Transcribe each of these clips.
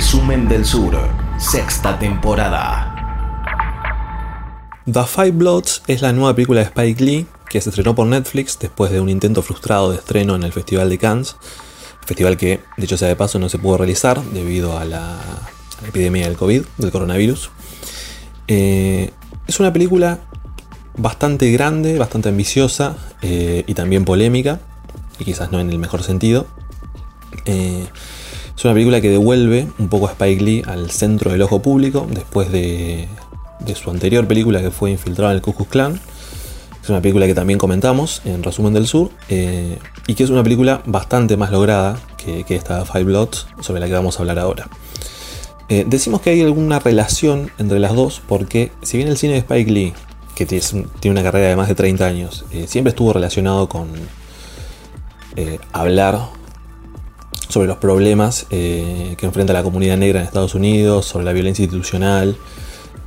Resumen del Sur, sexta temporada. The Five Bloods es la nueva película de Spike Lee que se estrenó por Netflix después de un intento frustrado de estreno en el Festival de Cannes, festival que, dicho sea de paso, no se pudo realizar debido a la, epidemia del COVID, del coronavirus. Eh, es una película bastante grande, bastante ambiciosa eh, y también polémica, y quizás no en el mejor sentido. Eh, es una película que devuelve un poco a Spike Lee al centro del ojo público después de, su anterior película que fue Infiltrado en el Ku Klux Klan. Es una película que también comentamos en Resumen del Sur eh, y que es una película bastante más lograda que, esta Five Bloods sobre la que vamos a hablar ahora. Eh, decimos que hay alguna relación entre las dos porque si bien el cine de Spike Lee, que tiene una carrera de más de 30 años, siempre estuvo relacionado con hablar sobre los problemas eh, que enfrenta la comunidad negra en Estados Unidos, sobre la violencia institucional,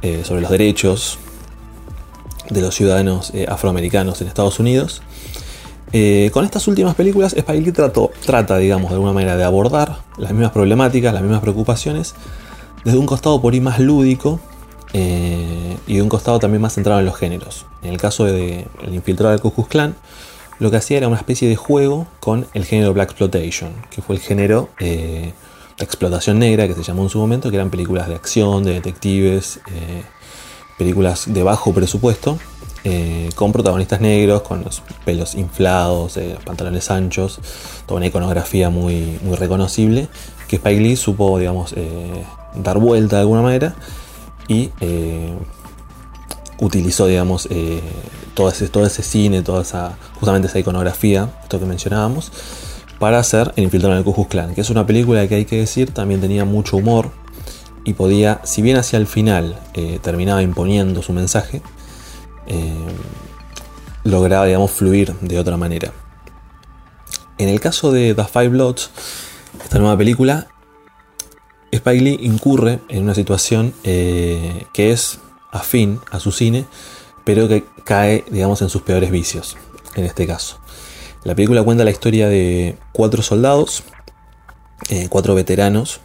eh, sobre los derechos de los ciudadanos eh, afroamericanos en Estados Unidos. con estas últimas películas, Spike Lee trata, digamos, de alguna manera de abordar las mismas problemáticas, las mismas preocupaciones, desde un costado por ahí más lúdico y de un costado también más centrado en los géneros. En el caso de El infiltrado del Ku Klux Klan, lo que hacía era una especie de juego con el género Black Exploitation, que fue el género eh, de explotación negra que se llamó en su momento, que eran películas de acción, de detectives, eh, películas de bajo presupuesto, eh, con protagonistas negros, con los pelos inflados, pantalones anchos, toda una iconografía muy, reconocible, que Spike Lee supo, digamos, dar vuelta de alguna manera y utilizó, digamos, todo, ese, todo ese cine, toda esa, justamente esa iconografía, esto que mencionábamos, para hacer El infiltrado en el Ku Klux Klan, que es una película que hay que decir también tenía mucho humor y podía, si bien hacia el final eh, terminaba imponiendo su mensaje, eh, lograba, digamos, fluir de otra manera. En el caso de The Five Bloods, esta nueva película, Spike Lee incurre en una situación que es afín a su cine, pero que cae, digamos, en sus peores vicios, en este caso. La película cuenta la historia de cuatro soldados, eh, cuatro veteranos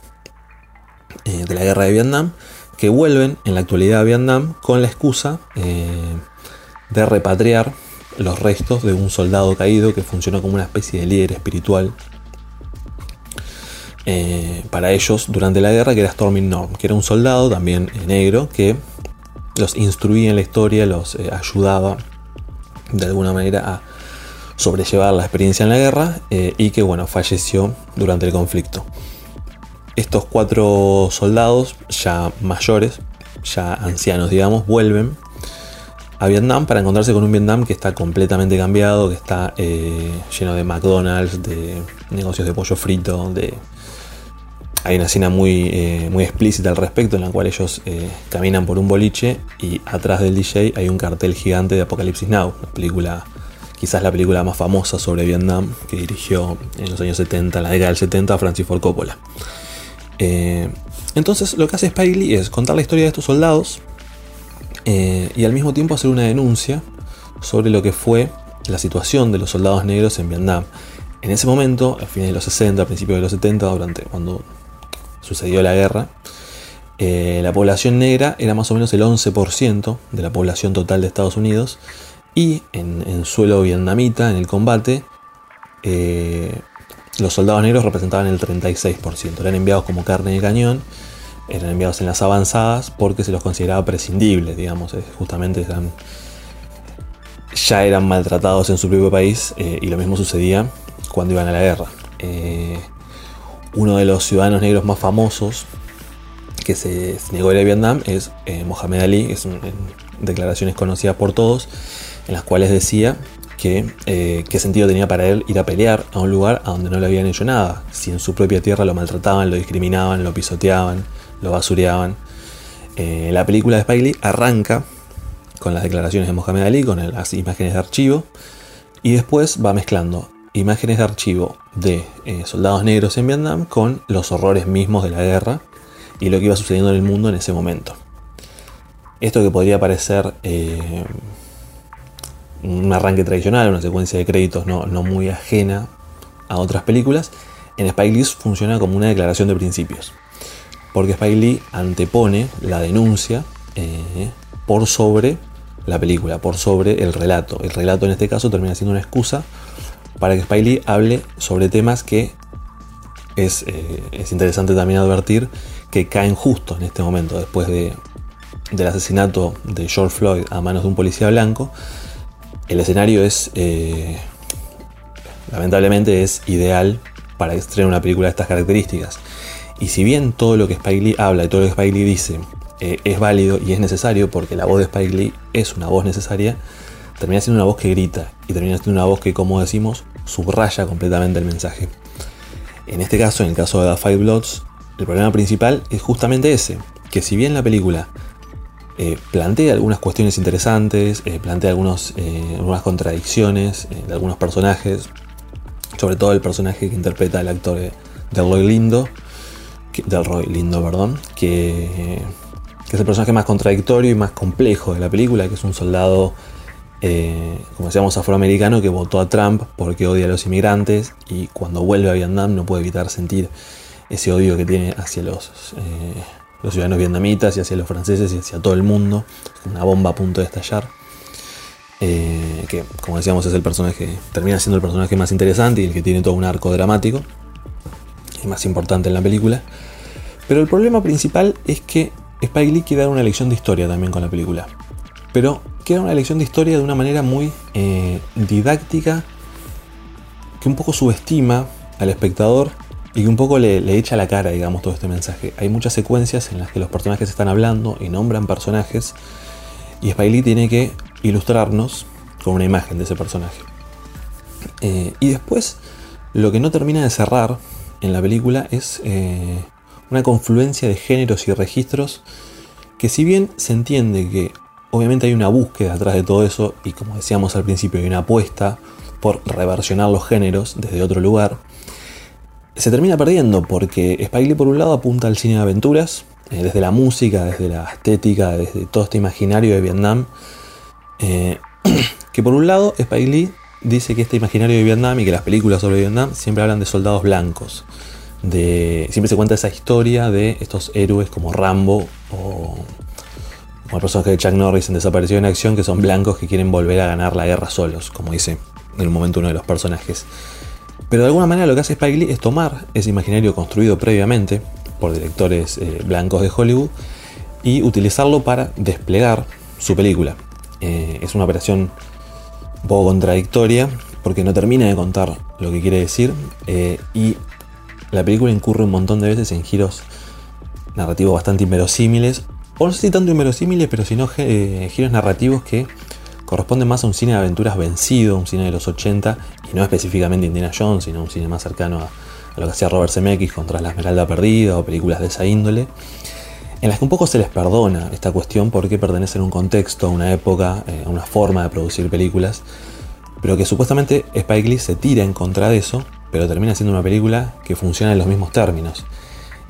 eh, de la guerra de Vietnam, que vuelven en la actualidad a Vietnam con la excusa eh, de repatriar los restos de un soldado caído que funcionó como una especie de líder espiritual para ellos durante la guerra, que era Storming Norm, que era un soldado también negro que los instruía en la historia, los eh, ayudaba de alguna manera a sobrellevar la experiencia en la guerra eh, y que bueno, falleció durante el conflicto. Estos cuatro soldados ya mayores, ya ancianos digamos, vuelven a Vietnam para encontrarse con un Vietnam que está completamente cambiado, que está eh, lleno de McDonald's, de negocios de pollo frito, de hay una escena muy, eh, muy explícita al respecto en la cual ellos eh, caminan por un boliche y atrás del DJ hay un cartel gigante de Apocalipsis Now, una película, quizás la película más famosa sobre Vietnam que dirigió en los años 70, en la década del 70, Francis Ford Coppola. Eh, entonces lo que hace Spike Lee es contar la historia de estos soldados y al mismo tiempo hacer una denuncia sobre lo que fue la situación de los soldados negros en Vietnam. En ese momento, a fines de los 60, a principios de los 70, durante cuando sucedió la guerra, eh, la población negra era más o menos el 11% de la población total de Estados Unidos y en, suelo vietnamita, en el combate, eh, los soldados negros representaban el 36%. Eran enviados como carne de cañón, eran enviados en las avanzadas porque se los consideraba prescindibles, digamos, justamente ya eran maltratados en su propio país eh, y lo mismo sucedía cuando iban a la guerra uno de los ciudadanos negros más famosos que se negó a ir a Vietnam es eh, Mohamed Ali, es declaraciones conocidas por todos, en las cuales decía que eh, qué sentido tenía para él ir a pelear a un lugar a donde no le habían hecho nada, si en su propia tierra lo maltrataban, lo discriminaban, lo pisoteaban, lo basureaban. Eh, la película de Spike Lee arranca con las declaraciones de Mohamed Ali, con las imágenes de archivo, y después va mezclando imágenes de archivo de eh, soldados negros en Vietnam con los horrores mismos de la guerra y lo que iba sucediendo en el mundo en ese momento. Esto que podría parecer eh, un arranque tradicional, una secuencia de créditos no, muy ajena a otras películas, en Spike Lee funciona como una declaración de principios. porque Spike Lee antepone la denuncia eh, por sobre la película, por sobre el relato. El relato en este caso termina siendo una excusa para que Spike hable sobre temas que es, eh, es interesante también advertir que caen justo en este momento, después de, del asesinato de George Floyd a manos de un policía blanco. El escenario es, eh, lamentablemente, es ideal para estrenar una película de estas características. Y si bien todo lo que Spike habla y todo lo que Spike dice eh, es válido y es necesario, porque la voz de Spike es una voz necesaria, termina siendo una voz que grita y termina siendo una voz que, como decimos, subraya completamente el mensaje. En este caso, en el caso de The Five Bloods, el problema principal es justamente ese, que si bien la película eh, plantea algunas cuestiones interesantes, eh, plantea algunos, algunas contradicciones de algunos personajes, sobre todo el personaje que interpreta el actor Delroy Lindo, Delroy Lindo, perdón, que, que, es el personaje más contradictorio y más complejo de la película, que es un soldado, eh, como decíamos, afroamericano que votó a Trump porque odia a los inmigrantes y cuando vuelve a Vietnam no puede evitar sentir ese odio que tiene hacia los, eh, los ciudadanos vietnamitas y hacia los franceses y hacia todo el mundo, una bomba a punto de estallar. Eh, que como decíamos es el personaje, termina siendo el personaje más interesante y el que tiene todo un arco dramático y más importante en la película. Pero el problema principal es que Spike Lee quiere dar una lección de historia también con la película. Pero quiere dar una lección de historia de una manera muy eh, didáctica que un poco subestima al espectador y que un poco le, le, echa la cara, digamos, todo este mensaje. Hay muchas secuencias en las que los personajes están hablando y nombran personajes y Spike Lee tiene que ilustrarnos con una imagen de ese personaje. Eh, y después, lo que no termina de cerrar en la película es eh, una confluencia de géneros y registros que si bien se entiende que obviamente hay una búsqueda atrás de todo eso y como decíamos al principio hay una apuesta por reversionar los géneros desde otro lugar, se termina perdiendo porque Spike Lee por un lado apunta al cine de aventuras, eh, desde la música, desde la estética, desde todo este imaginario de Vietnam, eh, que por un lado Spike Lee dice que este imaginario de Vietnam y que las películas sobre Vietnam siempre hablan de soldados blancos. De, siempre se cuenta esa historia de estos héroes como Rambo o como el personaje de Chuck Norris en Desapareció en Acción, que son blancos que quieren volver a ganar la guerra solos, como dice en un momento uno de los personajes. Pero de alguna manera lo que hace Spike Lee es tomar ese imaginario construido previamente por directores eh, blancos de Hollywood y utilizarlo para desplegar su película. Eh, es una operación un poco contradictoria porque no termina de contar lo que quiere decir eh, y la película incurre un montón de veces en giros narrativos bastante inverosímiles, o no sé si tanto inverosímiles, pero sino giros narrativos que corresponden más a un cine de aventuras vencido, un cine de los 80, y no específicamente Indiana Jones, sino un cine más cercano a, a lo que hacía Robert Zemeckis contra la Esmeralda Perdida o películas de esa índole en las que un poco se les perdona esta cuestión porque pertenecen a un contexto, a una época, eh, a una forma de producir películas, pero que supuestamente Spike Lee se tira en contra de eso, pero termina siendo una película que funciona en los mismos términos.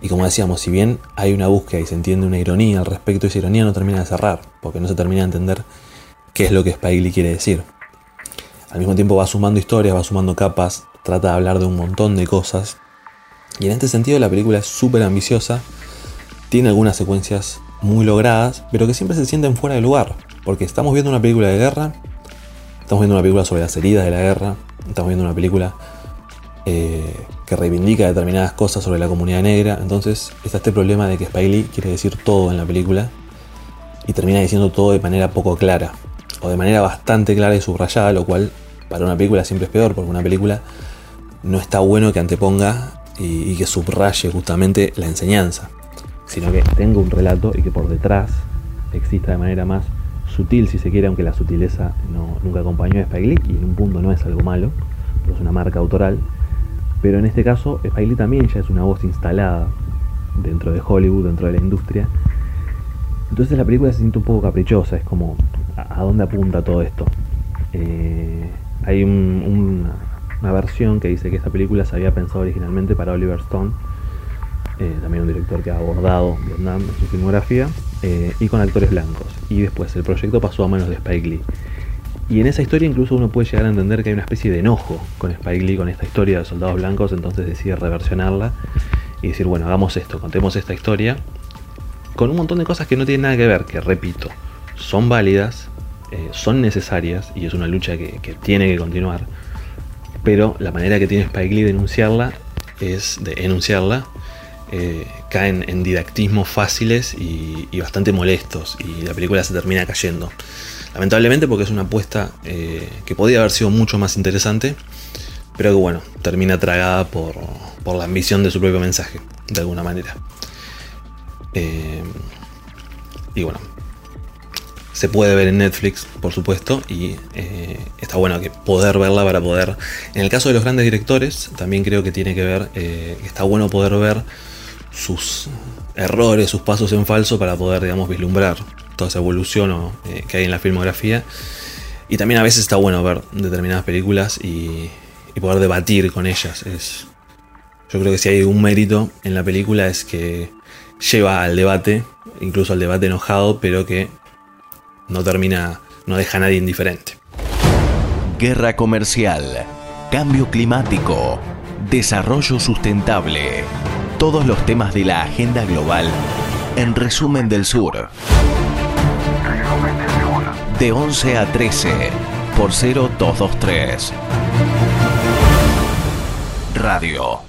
Y como decíamos, si bien hay una búsqueda y se entiende una ironía al respecto, esa ironía no termina de cerrar, porque no se termina de entender qué es lo que Spike quiere decir. Al mismo tiempo va sumando historias, va sumando capas, trata de hablar de un montón de cosas. Y en este sentido la película es súper ambiciosa tiene algunas secuencias muy logradas, pero que siempre se sienten fuera de lugar, porque estamos viendo una película de guerra, estamos viendo una película sobre las heridas de la guerra, estamos viendo una película eh, que reivindica determinadas cosas sobre la comunidad negra, entonces está este problema de que Spike Lee quiere decir todo en la película y termina diciendo todo de manera poco clara, o de manera bastante clara y subrayada, lo cual para una película siempre es peor, porque una película no está bueno que anteponga y que subraye justamente la enseñanza sino que tenga un relato y que por detrás exista de manera más sutil, si se quiere, aunque la sutileza no, nunca acompañó a Spike Lee, y en un punto no es algo malo, pero es una marca autoral. Pero en este caso, Spike Lee también ya es una voz instalada dentro de Hollywood, dentro de la industria. Entonces la película se siente un poco caprichosa, es como, ¿a, dónde apunta todo esto? Eh, hay una versión que dice que esta película se había pensado originalmente para Oliver Stone, eh, también un director que ha abordado Vietnam en su filmografía, eh, y con actores blancos. Y después el proyecto pasó a manos de Spike Lee. Y en esa historia incluso uno puede llegar a entender que hay una especie de enojo con Spike Lee, con esta historia de soldados blancos, entonces decide reversionarla y decir, bueno, hagamos esto, contemos esta historia, con un montón de cosas que no tienen nada que ver, que repito, son válidas, eh, son necesarias y es una lucha que, tiene que continuar, pero la manera que tiene Spike Lee de enunciarla es de enunciarla eh, caen en didactismos fáciles y, bastante molestos y la película se termina cayendo. Lamentablemente porque es una apuesta eh, que podía haber sido mucho más interesante, pero que bueno, termina tragada por, por la ambición de su propio mensaje, de alguna manera. Eh, y bueno, se puede ver en Netflix, por supuesto, y eh, está bueno que poder verla para poder. En el caso de los grandes directores, también creo que tiene que ver, está bueno poder ver sus errores, sus pasos en falso para poder, digamos, vislumbrar toda esa evolución que hay en la filmografía. Y también a veces está bueno ver determinadas películas y, y poder debatir con ellas. Es, yo creo que si hay un mérito en la película es que lleva al debate, incluso al debate enojado, pero que no termina, no deja a nadie indiferente. Guerra comercial, cambio climático, desarrollo sustentable, todos los temas de la agenda global en resumen del sur. De 11 a 13 por 0223. Radio